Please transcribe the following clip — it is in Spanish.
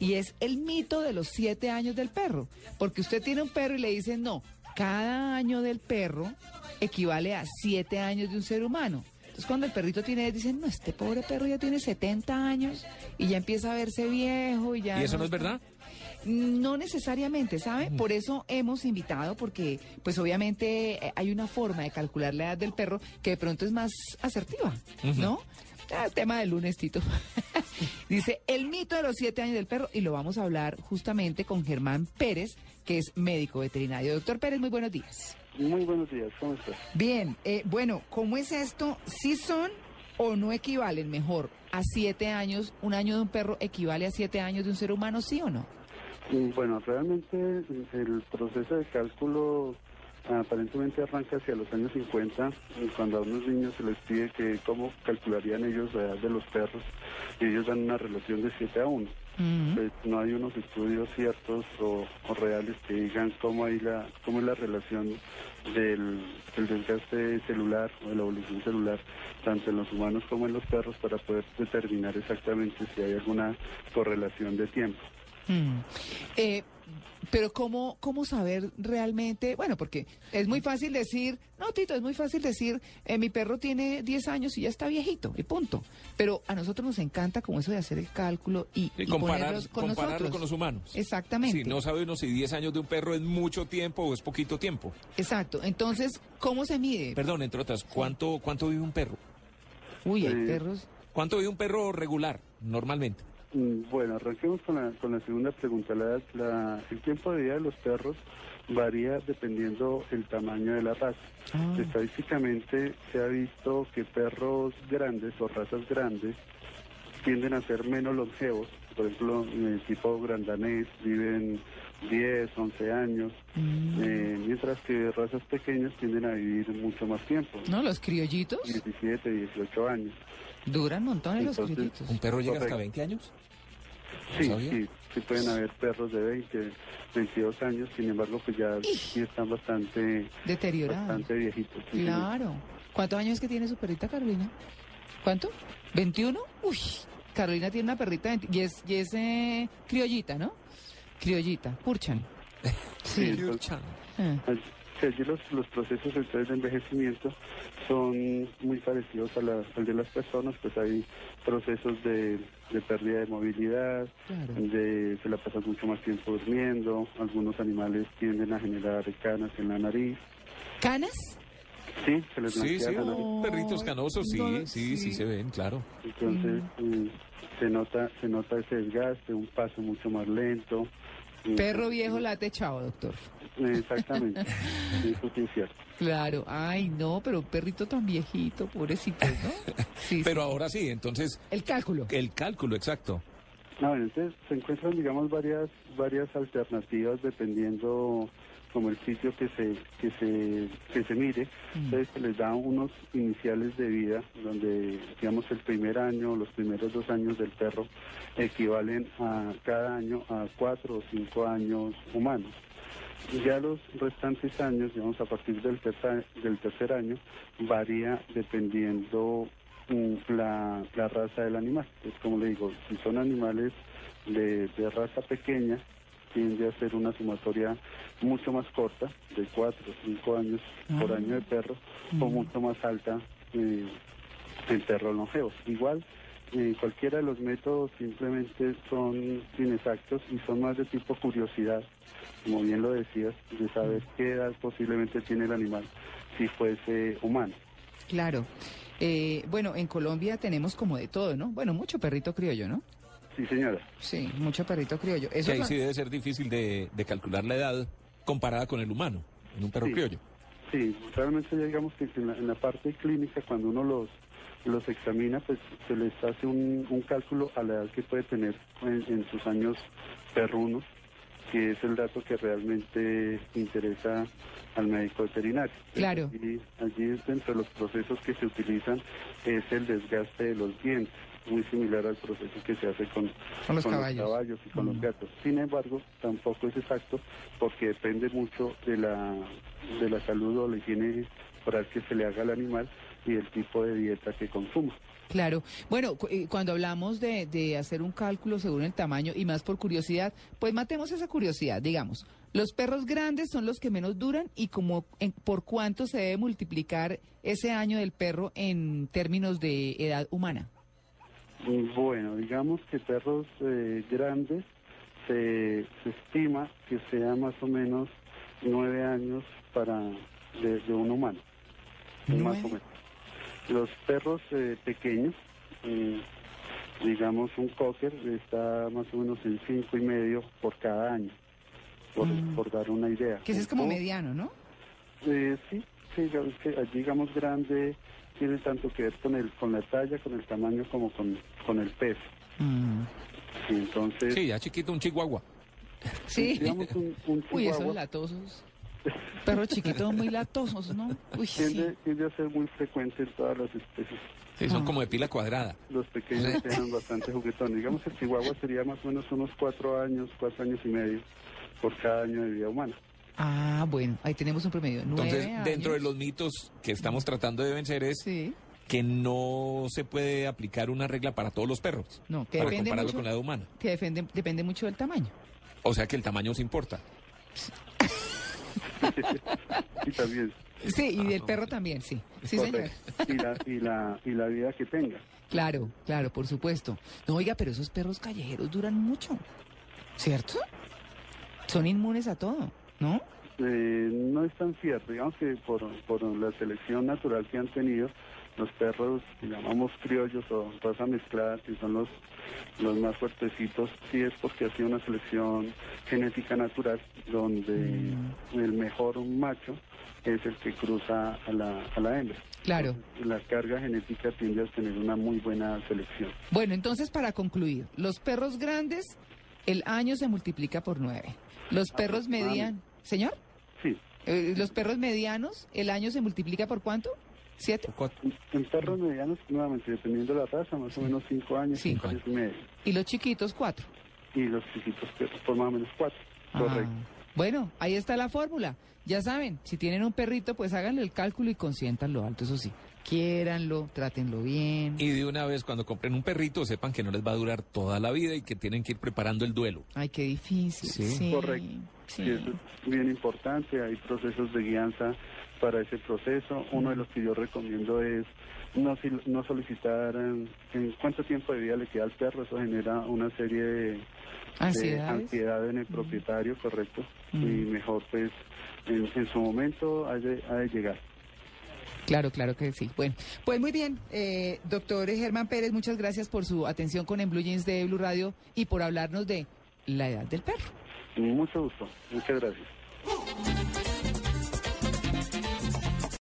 y es el mito de los siete años del perro. Porque usted tiene un perro y le dicen, no, cada año del perro equivale a siete años de un ser humano. Entonces cuando el perrito tiene, dicen, no, este pobre perro ya tiene 70 años y ya empieza a verse viejo y ya... ¿Y eso no es verdad? No necesariamente, ¿sabe? Por eso hemos invitado, porque pues obviamente eh, hay una forma de calcular la edad del perro que de pronto es más asertiva, ¿no? Ah, tema del lunes, Tito. Dice, el mito de los siete años del perro, y lo vamos a hablar justamente con Germán Pérez, que es médico veterinario. Doctor Pérez, muy buenos días. Muy buenos días, ¿cómo estás? Bien, eh, bueno, ¿cómo es esto? ¿Sí son o no equivalen mejor a siete años? ¿Un año de un perro equivale a siete años de un ser humano, sí o no? Mm, Bueno, realmente el proceso de cálculo aparentemente arranca hacia los años 50, y cuando a unos niños se les pide que cómo calcularían ellos la edad de los perros, y ellos dan una relación de 7 a 1. Mm. Pues no hay unos estudios ciertos o, o reales que digan cómo, hay la, cómo es la relación del, del desgaste celular o de la evolución celular, tanto en los humanos como en los perros, para poder determinar exactamente si hay alguna correlación de tiempo. Mm. Eh, pero ¿cómo, ¿cómo saber realmente? Bueno, porque es muy fácil decir, no, Tito, es muy fácil decir, eh, mi perro tiene 10 años y ya está viejito, y punto. Pero a nosotros nos encanta como eso de hacer el cálculo y, Y y comparar, con compararlo nosotros. con los humanos. Exactamente. Sí, no sabe uno si 10 años de un perro es mucho tiempo o es poquito tiempo. Exacto. Entonces, ¿cómo se mide? Perdón, entre otras, ¿cuánto, cuánto vive un perro? Uy, hay Eh, perros. ¿Cuánto vive un perro regular, normalmente? Mm, Bueno, arranquemos con la, con la segunda pregunta. La, la- el tiempo de vida de los perros varía dependiendo el tamaño de la raza. Ah. Estadísticamente se ha visto que perros grandes o razas grandes tienden a ser menos longevos. Por ejemplo, el tipo grandanés viven 10, 11 años, Mm. eh, mientras que razas pequeñas tienden a vivir mucho más tiempo, No, los criollitos 17, 18 años. Duran montones los Entonces, criollitos. ¿Un perro llega hasta Correcto. 20 años? ¿No Sí, sí, sí pueden haber perros de 20, 22 años, sin embargo, pues ya sí están bastante, Deteriorado. bastante viejitos. sí, Claro. ¿Cuántos años que tiene su perrita Carolina? ¿Cuánto? ¿21? Uy, Carolina tiene una perrita de 20 y es, y es eh, criollita, ¿no? Criollita, Purchan. Sí, Liu entonces- Chan. Ah. Allí allí los, los procesos entonces de envejecimiento son muy parecidos a la- al de las personas, pues hay procesos de, de pérdida de movilidad, Claro. de se la pasan mucho más tiempo durmiendo, algunos animales tienden a generar canas en la nariz, ¿Canas? sí, se les Sí, sí, la nariz. oh, perritos canosos, sí, No, sí, sí, sí. se ven, claro. Entonces mm, se nota se nota ese desgaste, un paso mucho más lento. Perro viejo late chao, doctor. Exactamente, eso sí es cierto. Claro. Ay, no, pero un perrito tan viejito, pobrecito, ¿no? Sí, Pero sí. ahora sí, entonces, El cálculo. el cálculo exacto. Bueno, entonces se encuentran, digamos, varias varias alternativas dependiendo como el sitio que se que se que se mire. Entonces se les da unos iniciales de vida donde, digamos, el primer año, los primeros dos años del perro equivalen a cada año a cuatro o cinco años humanos. Y Ya los restantes años, digamos, a partir del tercer, del tercer año, varía dependiendo mm, la, la raza del animal. Es como le digo, si son animales de, de raza pequeña, tiende a ser una sumatoria mucho más corta, de 4 o 5 años por Ah. año de perro, o mucho más alta eh, en perros longevos. Igual, eh, cualquiera de los métodos simplemente son inexactos y son más de tipo curiosidad, como bien lo decías, de saber qué edad posiblemente tiene el animal si fuese humano. Claro. Eh, bueno, en Colombia tenemos como de todo, ¿no? Bueno, mucho perrito criollo, ¿no? Sí, señora. Sí, mucho perrito criollo. Que Eso ahí sí debe ser difícil de, de calcular la edad comparada con el humano, en un perro Sí. criollo. Sí, realmente ya digamos que en la, en la parte clínica, cuando uno los los examina, pues se les hace un, un cálculo a la edad que puede tener en, en sus años perrunos, que es el dato que realmente interesa al médico veterinario. Claro. Y allí dentro de los procesos que se utilizan es el desgaste de los dientes, muy similar al proceso que se hace con, Con los caballos. caballos y con los gatos. Sin embargo, tampoco es exacto porque depende mucho de la, de la salud o la higiene oral que se le haga al animal y el tipo de dieta que consuma. Claro. Bueno, cu- eh, cuando hablamos de, de hacer un cálculo según el tamaño y más por curiosidad, pues matemos esa curiosidad, digamos. Los perros grandes son los que menos duran y como en- por cuánto se debe multiplicar ese año del perro en términos de edad humana. Bueno, digamos que perros eh, grandes se, se estima que sea más o menos nueve años para de, de un humano. Más o menos. Los perros eh, pequeños, eh, digamos un cocker, está más o menos en cinco y medio por cada año, por, Mm. por dar una idea. Que ese es como Un- mediano, ¿no? eh, sí, sí, digamos que allí, digamos grande tiene tanto que ver con el con la talla, con el tamaño como con, con el peso. Mm. Y entonces, Sí, ya chiquito, un chihuahua. Sí. digamos un, un Uy, esos latosos. Perros chiquitos muy latosos, ¿no? Uy, sí. tiende, tiende a ser muy frecuente en todas las especies. Sí, son Ah. como de pila cuadrada. Los pequeños sean bastante juguetones. Digamos el chihuahua sería más o menos unos cuatro años, cuatro años y medio por cada año de vida humana. Ah, bueno, ahí tenemos un promedio. Entonces, Nueve dentro de años. los mitos que estamos tratando de vencer es Sí. que no se puede aplicar una regla para todos los perros. No, que para depende compararlo mucho. con la edad humana. Que depende, depende mucho del tamaño. O sea que el tamaño se importa. Y también, Sí, y del perro también, sí. Sí, señor. y la, y la, y la vida que tenga. Claro, claro, por supuesto. No, oiga, pero esos perros callejeros duran mucho, ¿cierto? Son inmunes a todo, ¿no? Eh, no es tan cierto, digamos que por, por la selección natural que han tenido, los perros que llamamos criollos o raza mezclada, que son los, los más fuertecitos, sí es porque ha sido una selección genética natural donde el mejor macho es el que cruza a la, a la hembra. Claro. Entonces, la carga genética tiende a tener una muy buena selección. Bueno, entonces para concluir, los perros grandes, el año se multiplica por nueve. Los perros medianos, señor, Sí, Eh, los perros medianos, el año se multiplica por cuánto? ¿Siete? en perros medianos, nuevamente, dependiendo de la raza, más o menos cinco años, Cinco cinco años y medio. Y los chiquitos, cuatro. Y los chiquitos, pues, por más o menos cuatro. Correcto. Ah, Bueno, ahí está la fórmula. Ya saben, si tienen un perrito, pues háganle el cálculo y consiéntanlo alto, eso sí. Quiéranlo, trátenlo bien. Y de una vez, cuando compren un perrito, sepan que no les va a durar toda la vida y que tienen que ir preparando el duelo. Ay, qué difícil. Sí. Sí, Correcto. Sí. Y eso es bien importante, hay procesos de guianza para ese proceso. Uno de los que yo recomiendo es no, no solicitar eh, en cuánto tiempo de vida le queda al perro, eso genera una serie de, de ansiedad en el propietario, correcto, Mm. y mejor pues en, en su momento ha de, ha de llegar. Claro, claro que sí. Bueno, pues muy bien, eh, doctor Germán Pérez, muchas gracias por su atención con En Blue Jeans de Blue Radio y por hablarnos de la edad del perro. Mucho gusto, muchas gracias.